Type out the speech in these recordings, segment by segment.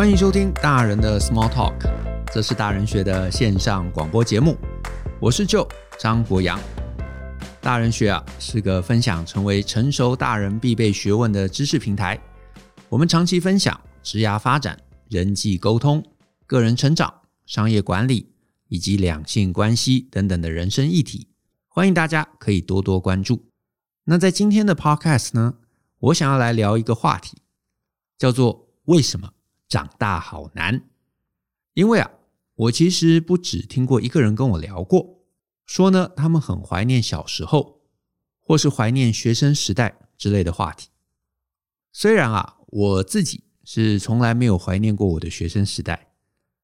欢迎收听大人的 Small Talk，这是大人学的线上广播节目。我是 Joe 张国洋。大人学啊，是个分享成为成熟大人必备学问的知识平台。我们长期分享职涯发展、人际沟通、个人成长、商业管理以及两性关系等等的人生议题。欢迎大家可以多多关注。那在今天的 Podcast 呢，我想要来聊一个话题，叫做为什么长大好难？因为啊，我其实不只听过一个人跟我聊过，说呢，他们很怀念小时候，或是怀念学生时代之类的话题。虽然啊，我自己是从来没有怀念过我的学生时代，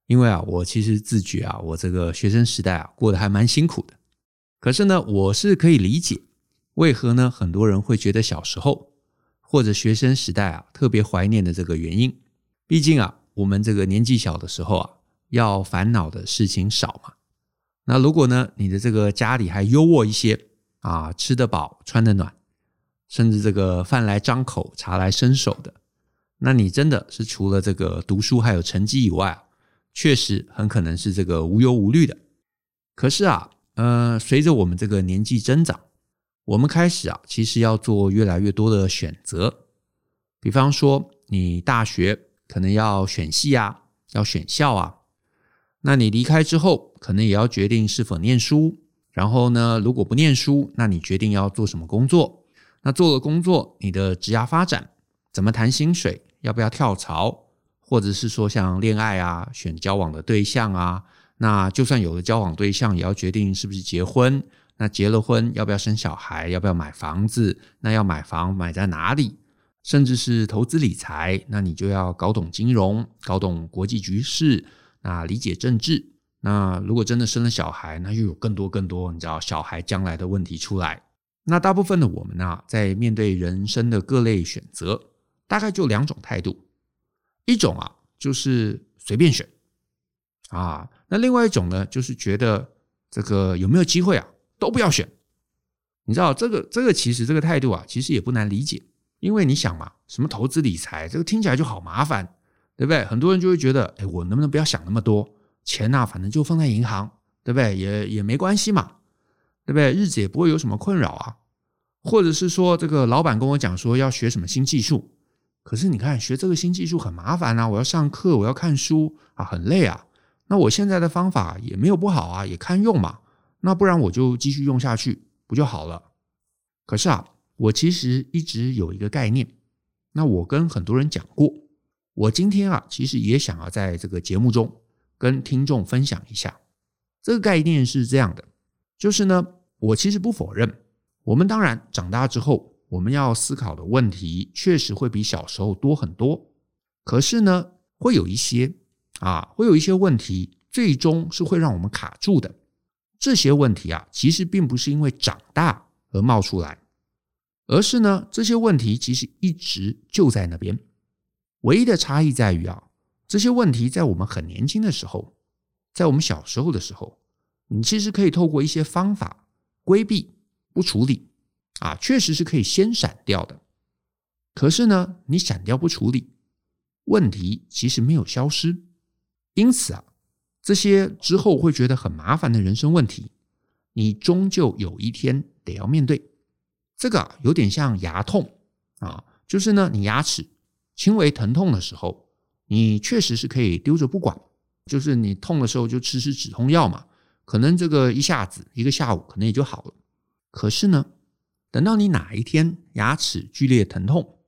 因为啊，我其实自觉啊，我这个学生时代啊，过得还蛮辛苦的。可是呢，我是可以理解，为何呢，很多人会觉得小时候或者学生时代啊，特别怀念的这个原因。毕竟啊，我们这个年纪小的时候啊，要烦恼的事情少嘛。那如果呢，你的这个家里还优渥一些啊，吃得饱，穿得暖，甚至这个饭来张口，茶来伸手的，那你真的是除了这个读书还有成绩以外啊，确实很可能是这个无忧无虑的。可是啊，呃，随着我们这个年纪增长，我们开始啊，其实要做越来越多的选择。比方说，你大学。可能要选系啊，要选校啊。那你离开之后，可能也要决定是否念书。然后呢，如果不念书，那你决定要做什么工作？那做了工作，你的职涯发展怎么谈薪水？要不要跳槽？或者是说像恋爱啊，选交往的对象啊？那就算有了交往对象，也要决定是不是结婚？那结了婚，要不要生小孩？要不要买房子？那要买房买在哪里？甚至是投资理财，那你就要搞懂金融，搞懂国际局势，那理解政治。那如果真的生了小孩，那又有更多更多，你知道小孩将来的问题出来。那大部分的我们呢，在面对人生的各类选择，大概就两种态度。一种啊，就是随便选啊；那另外一种呢，就是觉得这个有没有机会啊，都不要选。你知道这个这个其实这个态度啊，其实也不难理解。因为你想嘛，什么投资理财，这个听起来就好麻烦，对不对？很多人就会觉得，哎，我能不能不要想那么多，钱呐，反正就放在银行，对不对？也也没关系嘛，对不对？日子也不会有什么困扰啊。或者是说，这个老板跟我讲说要学什么新技术，可是你看学这个新技术很麻烦啊，我要上课，我要看书啊，很累啊。那我现在的方法也没有不好啊，也堪用嘛。那不然我就继续用下去，不就好了？可是啊。我其实一直有一个概念，那我跟很多人讲过，我今天啊，其实也想要在这个节目中跟听众分享一下。这个概念是这样的，就是呢，我其实不否认，我们当然长大之后，我们要思考的问题确实会比小时候多很多。可是呢，会有一些啊，会有一些问题，最终是会让我们卡住的。这些问题啊，其实并不是因为长大而冒出来。而是呢，这些问题其实一直就在那边，唯一的差异在于啊，这些问题在我们很年轻的时候，在我们小时候的时候，你其实可以透过一些方法规避不处理啊，确实是可以先闪掉的。可是呢，你闪掉不处理，问题其实没有消失，因此啊，这些之后会觉得很麻烦的人生问题，你终究有一天得要面对。这个有点像牙痛啊，就是呢，你牙齿轻微疼痛的时候，你确实是可以丢着不管，就是你痛的时候就吃吃止痛药嘛，可能这个一下子一个下午可能也就好了。可是呢，等到你哪一天牙齿剧烈疼痛，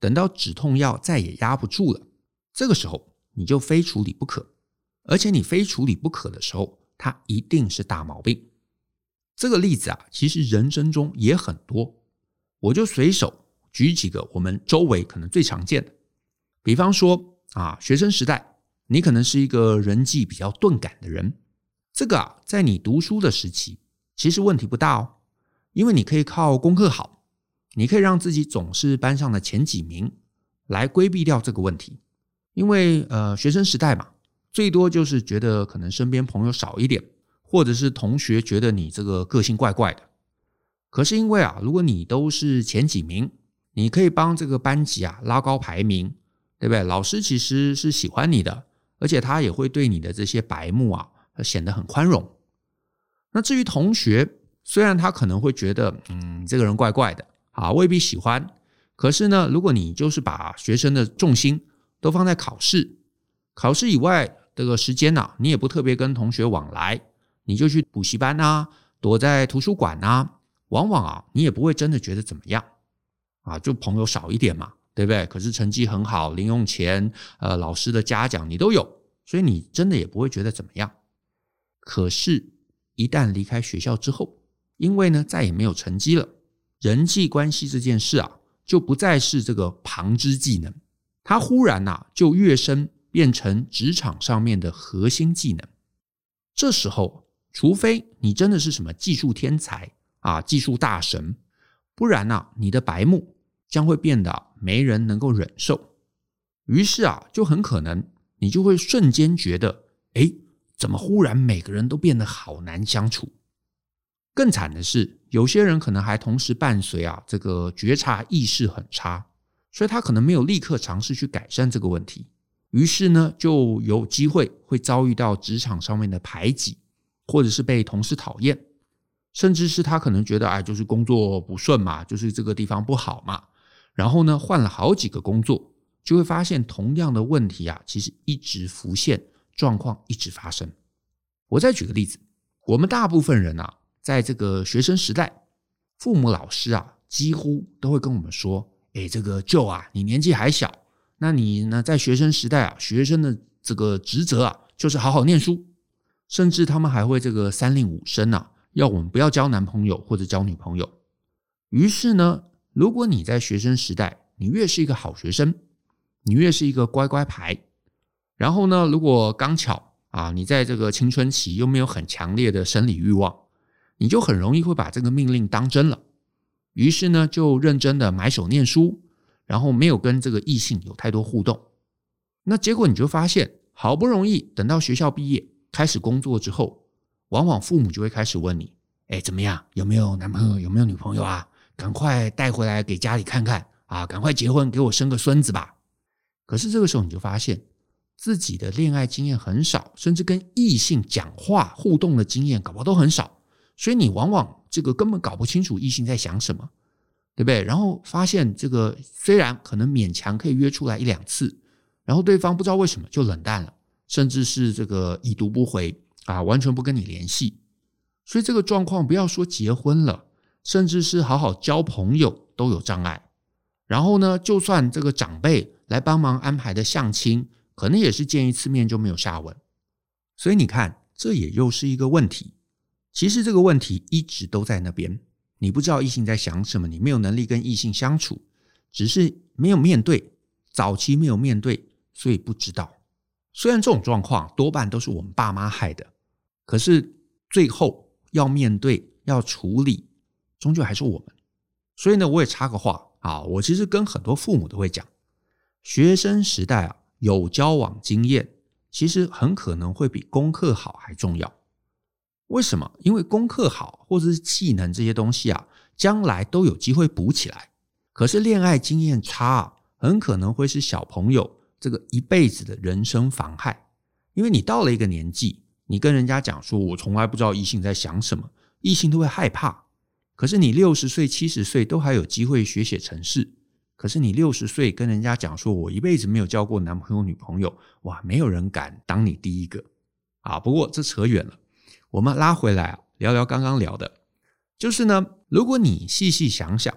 等到止痛药再也压不住了，这个时候你就非处理不可，而且你非处理不可的时候，它一定是大毛病。这个例子啊，其实人生中也很多，我就随手举几个我们周围可能最常见的。比方说啊，学生时代，你可能是一个人际比较钝感的人，这个啊，在你读书的时期，其实问题不大哦，因为你可以靠功课好，你可以让自己总是班上的前几名，来规避掉这个问题。因为呃，学生时代嘛，最多就是觉得可能身边朋友少一点。或者是同学觉得你这个个性怪怪的，可是因为啊，如果你都是前几名，你可以帮这个班级啊拉高排名，对不对？老师其实是喜欢你的，而且他也会对你的这些白目啊显得很宽容。那至于同学，虽然他可能会觉得，嗯，这个人怪怪的啊，未必喜欢。可是呢，如果你就是把学生的重心都放在考试，考试以外这个时间呢、啊，你也不特别跟同学往来，你就去补习班啊，躲在图书馆啊，往往啊，你也不会真的觉得怎么样啊，就朋友少一点嘛，对不对？可是成绩很好，零用钱、呃，老师的嘉奖你都有，所以你真的也不会觉得怎么样。可是，一旦离开学校之后，因为呢，再也没有成绩了，人际关系这件事啊。就不再是这个旁支技能，它忽然呐、就跃升变成职场上面的核心技能。这时候，除非你真的是什么技术天才啊、技术大神，不然呐、啊，你的白目将会变得没人能够忍受。于是啊，就很可能你就会瞬间觉得，哎，怎么忽然每个人都变得好难相处？更惨的是，有些人可能还同时伴随啊，这个觉察意识很差，所以他可能没有立刻尝试去改善这个问题，于是呢，就有机会会遭遇到职场上面的排挤，或者是被同事讨厌，甚至是他可能觉得，哎，就是工作不顺嘛，就是这个地方不好嘛，然后呢，换了好几个工作，就会发现同样的问题啊，其实一直浮现，状况一直发生。我再举个例子，我们大部分人啊。在这个学生时代，父母老师啊，几乎都会跟我们说：“哎，这个舅啊，你年纪还小，那你呢，在学生时代啊，学生的这个职责啊，就是好好念书。甚至他们还会这个三令五申啊，要我们不要交男朋友或者交女朋友。于是呢，如果你在学生时代，你越是一个好学生，你越是一个乖乖牌。然后呢，如果刚巧啊，你在这个青春期又没有很强烈的生理欲望。”你就很容易会把这个命令当真了，于是呢，就认真的埋首念书，然后没有跟这个异性有太多互动。那结果你就发现，好不容易等到学校毕业开始工作之后，往往父母就会开始问你：“哎，怎么样？有没有男朋友？有没有女朋友啊？赶快带回来给家里看看啊！赶快结婚，给我生个孙子吧！”可是这个时候你就发现自己的恋爱经验很少，甚至跟异性讲话互动的经验搞不好都很少。所以你往往这个根本搞不清楚异性在想什么，对不对？然后发现这个虽然可能勉强可以约出来一两次，然后对方不知道为什么就冷淡了，甚至是这个已读不回啊，完全不跟你联系。所以这个状况不要说结婚了，甚至是好好交朋友都有障碍。然后呢，就算这个长辈来帮忙安排的相亲，可能也是见一次面就没有下文。所以你看，这也又是一个问题。其实这个问题一直都在那边，你不知道异性在想什么，你没有能力跟异性相处，只是没有面对，早期没有面对，所以不知道。虽然这种状况多半都是我们爸妈害的，可是最后要面对、要处理，终究还是我们。所以呢，我也插个话啊，我其实跟很多父母都会讲，学生时代啊，有交往经验，其实很可能会比功课好还重要。为什么？因为功课好或者是技能这些东西啊，将来都有机会补起来。可是恋爱经验差啊，很可能会是小朋友这个一辈子的人生妨害。因为你到了一个年纪，你跟人家讲说，我从来不知道异性在想什么，异性都会害怕。可是你六十岁、七十岁都还有机会学写程式。可是你六十岁跟人家讲说，我一辈子没有交过男朋友、女朋友，哇，没有人敢当你第一个啊。不过这扯远了。我们拉回来啊，聊聊刚刚聊的，就是呢，如果你细细想想，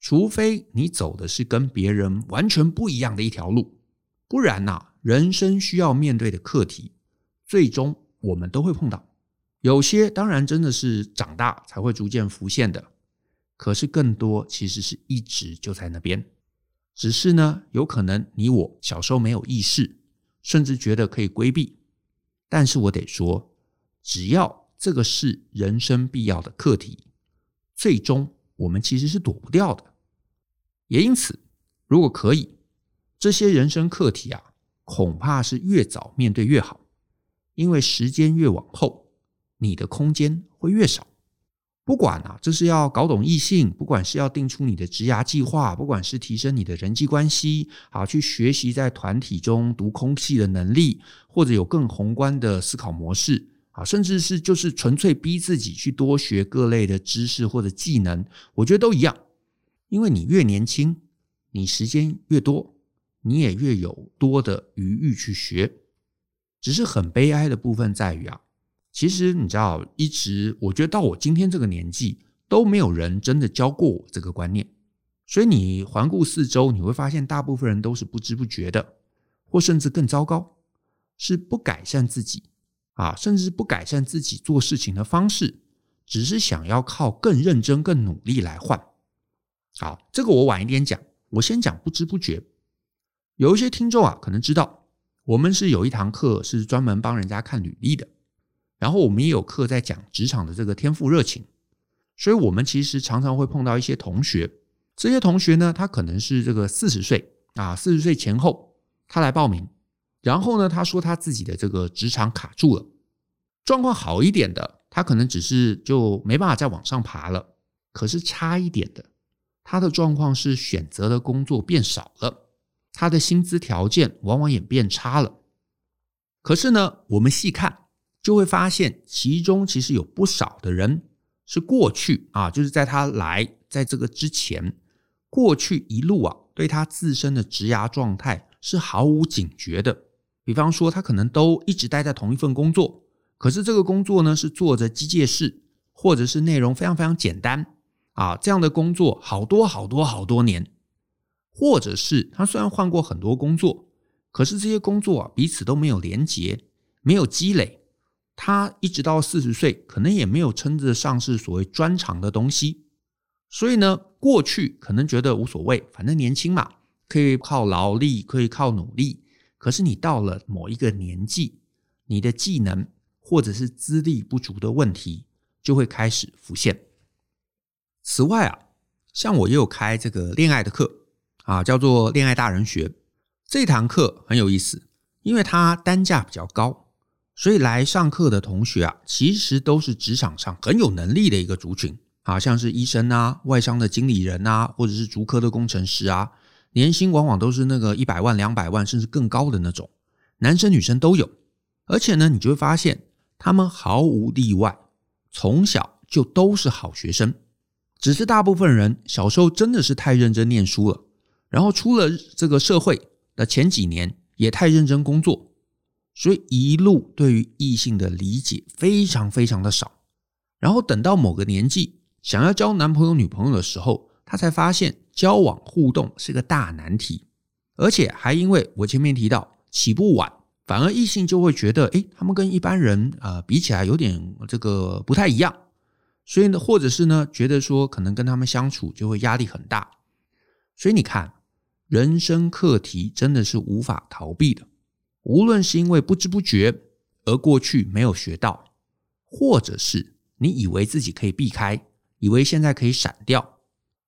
除非你走的是跟别人完全不一样的一条路，不然呐，人生需要面对的课题，最终我们都会碰到。有些当然真的是长大才会逐渐浮现的，可是更多其实是一直就在那边，只是呢，有可能你我小时候没有意识，甚至觉得可以规避，但是我得说。只要这个是人生必要的课题，最终我们其实是躲不掉的。也因此，如果可以，这些人生课题啊，恐怕是越早面对越好，因为时间越往后，你的空间会越少。不管啊，这是要搞懂异性，不管是要定出你的职涯计划，不管是提升你的人际关系，好去学习在团体中读空气的能力，或者有更宏观的思考模式，啊，甚至是就是纯粹逼自己去多学各类的知识或者技能，我觉得都一样，因为你越年轻，你时间越多，你也越有多的余欲去学，只是很悲哀的部分在于啊。其实你知道，一直我觉得到我今天这个年纪，都没有人真的教过我这个观念。所以你环顾四周，你会发现大部分人都是不知不觉的，或甚至更糟糕，是不改善自己啊，甚至不改善自己做事情的方式，只是想要靠更认真、更努力来换。好，这个我晚一点讲，我先讲不知不觉。有一些听众啊，可能知道，我们是有一堂课是专门帮人家看履历的。然后我们也有课在讲职场的这个天赋热情，所以我们其实常常会碰到一些同学，这些同学呢，他可能是这个四十岁啊，四十岁前后，他来报名，然后呢，他说他自己的这个职场卡住了，状况好一点的，他可能只是就没办法再往上爬了，可是差一点的，他的状况是选择的工作变少了，他的薪资条件往往也变差了，可是呢，我们细看。就会发现，其中其实有不少的人是过去啊，就是在他来在这个之前，过去一路啊，对他自身的职涯状态是毫无警觉的。比方说，他可能都一直待在同一份工作，可是这个工作呢是做着机械式，或者是内容非常非常简单啊，这样的工作好多好多好多年，或者是他虽然换过很多工作，可是这些工作啊彼此都没有连结，没有积累。他一直到四十岁，可能也没有称得上是所谓专长的东西，所以呢，过去可能觉得无所谓，反正年轻嘛，可以靠劳力，可以靠努力。可是你到了某一个年纪，你的技能或者是资历不足的问题就会开始浮现。此外啊，像我也有开这个恋爱的课啊，叫做恋爱大人学，这堂课很有意思，因为它单价比较高。所以来上课的同学啊，其实都是职场上很有能力的一个族群啊，像是医生啊、外商的经理人啊，或者是竹科的工程师啊，年薪往往都是那个一百万、两百万，甚至更高的那种，男生女生都有。而且呢，你就会发现他们毫无例外，从小就都是好学生，只是大部分人小时候真的是太认真念书了，然后出了这个社会的前几年也太认真工作。所以一路对于异性的理解非常非常的少，然后等到某个年纪想要交男朋友女朋友的时候，他才发现交往互动是个大难题，而且还因为我前面提到起步晚，反而异性就会觉得，诶，他们跟一般人啊比起来有点这个不太一样，所以呢，或者是呢觉得说可能跟他们相处就会压力很大，所以你看，人生课题真的是无法逃避的。无论是因为不知不觉而过去没有学到，或者是你以为自己可以避开，以为现在可以闪掉，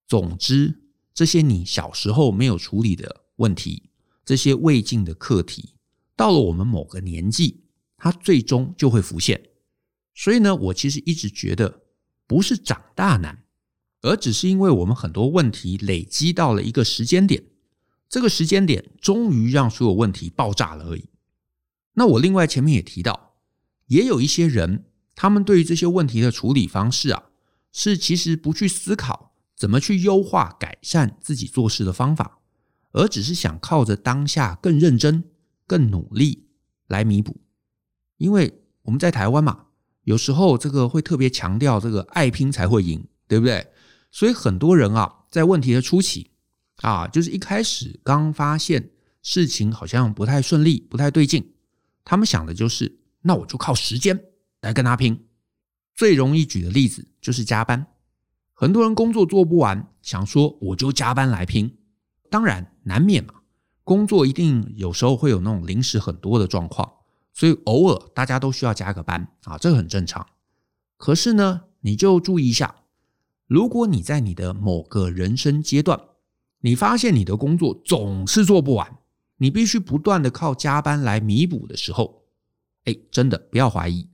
总之这些你小时候没有处理的问题，这些未尽的课题，到了我们某个年纪，它最终就会浮现。所以呢，我其实一直觉得不是长大难，而只是因为我们很多问题累积到了一个时间点。这个时间点终于让所有问题爆炸了而已。那我另外前面也提到，也有一些人，他们对于这些问题的处理方式啊，是其实不去思考怎么去优化改善自己做事的方法，而只是想靠着当下更认真、更努力来弥补。因为我们在台湾嘛，有时候这个会特别强调这个爱拼才会赢，对不对？所以很多人啊，在问题的初期。啊，就是一开始刚发现事情好像不太顺利、不太对劲，他们想的就是，那我就靠时间来跟他拼。最容易举的例子就是加班，很多人工作做不完，想说我就加班来拼。当然难免嘛，工作一定有时候会有那种临时很多的状况，所以偶尔大家都需要加个班啊，这个很正常。可是呢，你就注意一下，如果你在你的某个人生阶段，你发现你的工作总是做不完，你必须不断的靠加班来弥补的时候，哎，真的不要怀疑，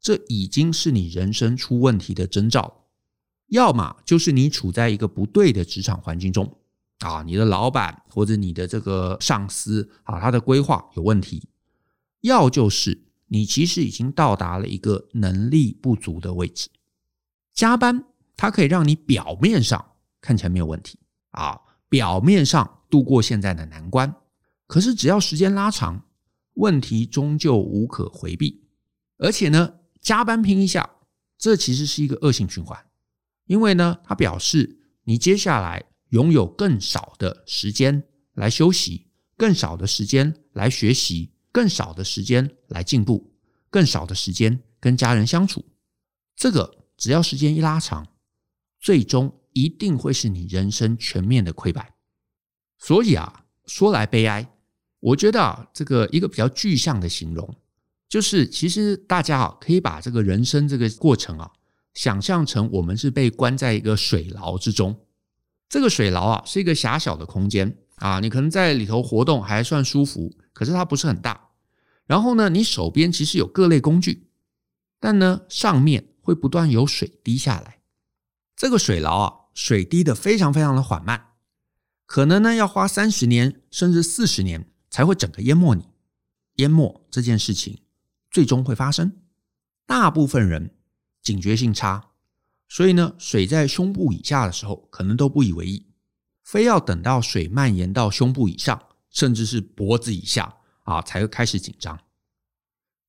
这已经是你人生出问题的征兆。要么就是你处在一个不对的职场环境中啊，你的老板或者你的这个上司啊，他的规划有问题；要就是你其实已经到达了一个能力不足的位置。加班它可以让你表面上看起来没有问题啊，表面上度过现在的难关，可是只要时间拉长，问题终究无可回避。而且呢，加班拼一下，这其实是一个恶性循环。因为呢，它表示你接下来拥有更少的时间来休息，更少的时间来学习，更少的时间来进步，更少的时间跟家人相处。这个只要时间一拉长，最终一定会是你人生全面的溃败。所以啊，说来悲哀，我觉得啊，这个一个比较具象的形容，就是其实大家啊，可以把这个人生这个过程啊。想象成我们是被关在一个水牢之中，这个水牢啊是一个狭小的空间啊，你可能在里头活动还算舒服，可是它不是很大。然后呢，你手边其实有各类工具，但呢上面会不断有水滴下来。这个水牢啊，水滴得非常非常的缓慢，可能呢要花三十年甚至四十年才会整个淹没你。淹没这件事情最终会发生，大部分人。警觉性差，所以呢，水在胸部以下的时候，可能都不以为意，非要等到水蔓延到胸部以上，甚至是脖子以下啊，才会开始紧张。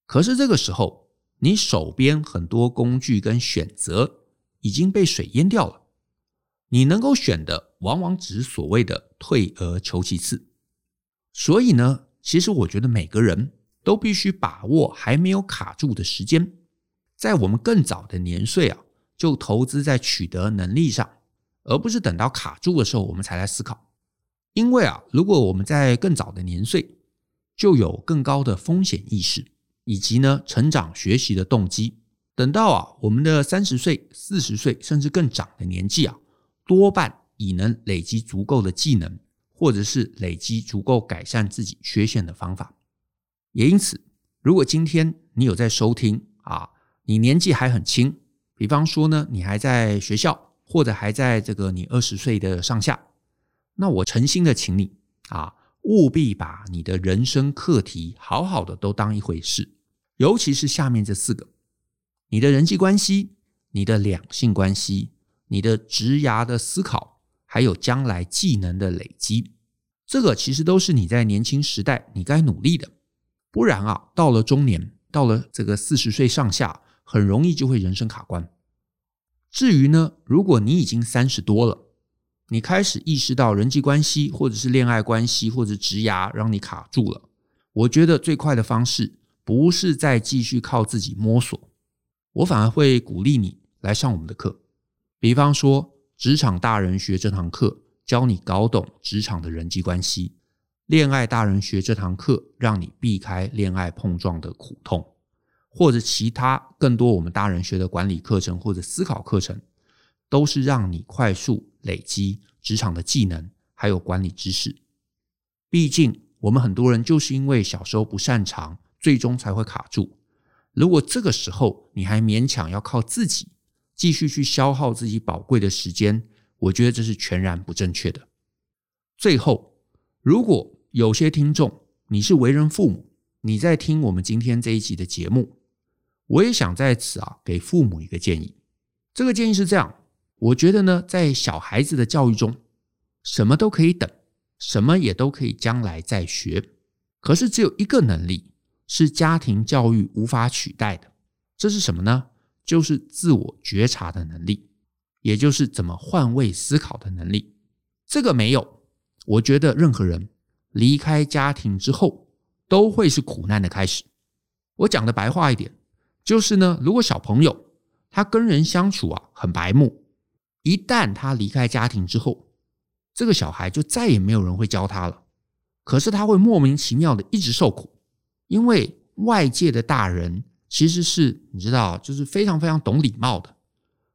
可是这个时候，你手边很多工具跟选择已经被水淹掉了，你能够选的，往往只是所谓的退而求其次。所以呢，其实我觉得每个人都必须把握还没有卡住的时间。在我们更早的年岁啊，就投资在取得能力上，而不是等到卡住的时候我们才来思考。因为啊，如果我们在更早的年岁就有更高的风险意识，以及呢成长学习的动机，等到啊我们的三十岁、四十岁甚至更长的年纪啊，多半已能累积足够的技能，或者是累积足够改善自己缺陷的方法。也因此，如果今天你有在收听啊，你年纪还很轻，比方说呢，你还在学校，或者还在这个你二十岁的上下，那我诚心的请你啊，务必把你的人生课题好好的都当一回事，尤其是下面这四个：你的人际关系、你的两性关系、你的职涯的思考，还有将来技能的累积，这个其实都是你在年轻时代你该努力的，不然啊，到了中年，到了这个四十岁上下。很容易就会人生卡关。至于呢，如果你已经三十多了，你开始意识到人际关系，或者是恋爱关系，或者职涯让你卡住了，我觉得最快的方式不是再继续靠自己摸索，我反而会鼓励你来上我们的课。比方说，职场大人学这堂课教你搞懂职场的人际关系，恋爱大人学这堂课让你避开恋爱碰撞的苦痛。或者其他更多我们大人学的管理课程或者思考课程，都是让你快速累积职场的技能，还有管理知识。毕竟我们很多人就是因为小时候不擅长，最终才会卡住。如果这个时候你还勉强要靠自己继续去消耗自己宝贵的时间，我觉得这是全然不正确的。最后，如果有些听众你是为人父母，你在听我们今天这一集的节目。我也想在此啊，给父母一个建议。这个建议是这样，我觉得呢，在小孩子的教育中，什么都可以等，什么也都可以将来再学。可是只有一个能力是家庭教育无法取代的，这是什么呢？就是自我觉察的能力，也就是怎么换位思考的能力。这个没有，我觉得任何人离开家庭之后，都会是苦难的开始。我讲的白话一点。就是呢，如果小朋友他跟人相处啊很白目，一旦他离开家庭之后，这个小孩就再也没有人会教他了。可是他会莫名其妙的一直受苦，因为外界的大人其实是你知道，就是非常非常懂礼貌的，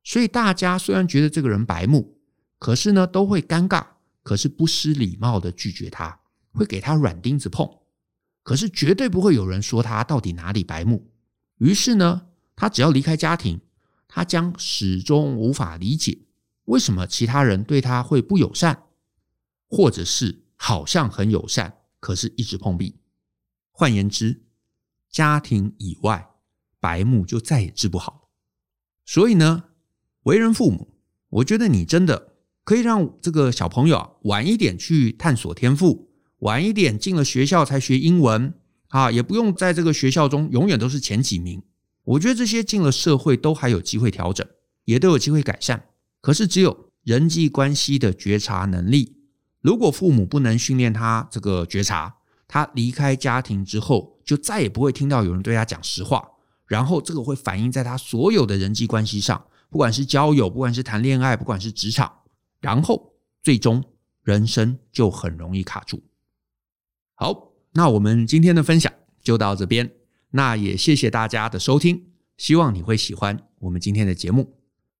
所以大家虽然觉得这个人白目，可是呢都会尴尬，可是不失礼貌的拒绝他，会给他软钉子碰，可是绝对不会有人说他到底哪里白目。于是呢，他只要离开家庭，他将始终无法理解为什么其他人对他会不友善，或者是好像很友善，可是一直碰壁。换言之，家庭以外，白目就再也治不好。所以呢，为人父母，我觉得你真的可以让这个小朋友晚一点去探索天赋，晚一点进了学校才学英文啊，也不用在这个学校中永远都是前几名。我觉得这些进了社会都还有机会调整，也都有机会改善。可是只有人际关系的觉察能力，如果父母不能训练他这个觉察，他离开家庭之后，就再也不会听到有人对他讲实话。然后这个会反映在他所有的人际关系上，不管是交友，不管是谈恋爱，不管是职场，然后最终人生就很容易卡住。好，那我们今天的分享就到这边。那也谢谢大家的收听，希望你会喜欢我们今天的节目。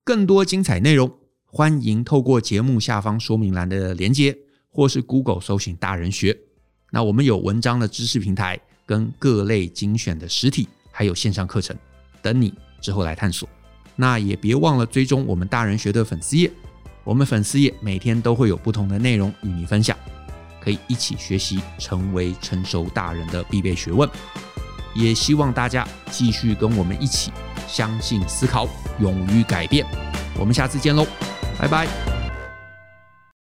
更多精彩内容，欢迎透过节目下方说明栏的连接，或是 Google 搜寻大人学。那我们有文章的知识平台，跟各类精选的实体，还有线上课程，等你之后来探索。那也别忘了追踪我们大人学的粉丝页，我们粉丝页每天都会有不同的内容与你分享，可以一起学习，成为成熟大人的必备学问。也希望大家继续跟我们一起相信、思考、勇于改变。我们下次见喽，拜拜。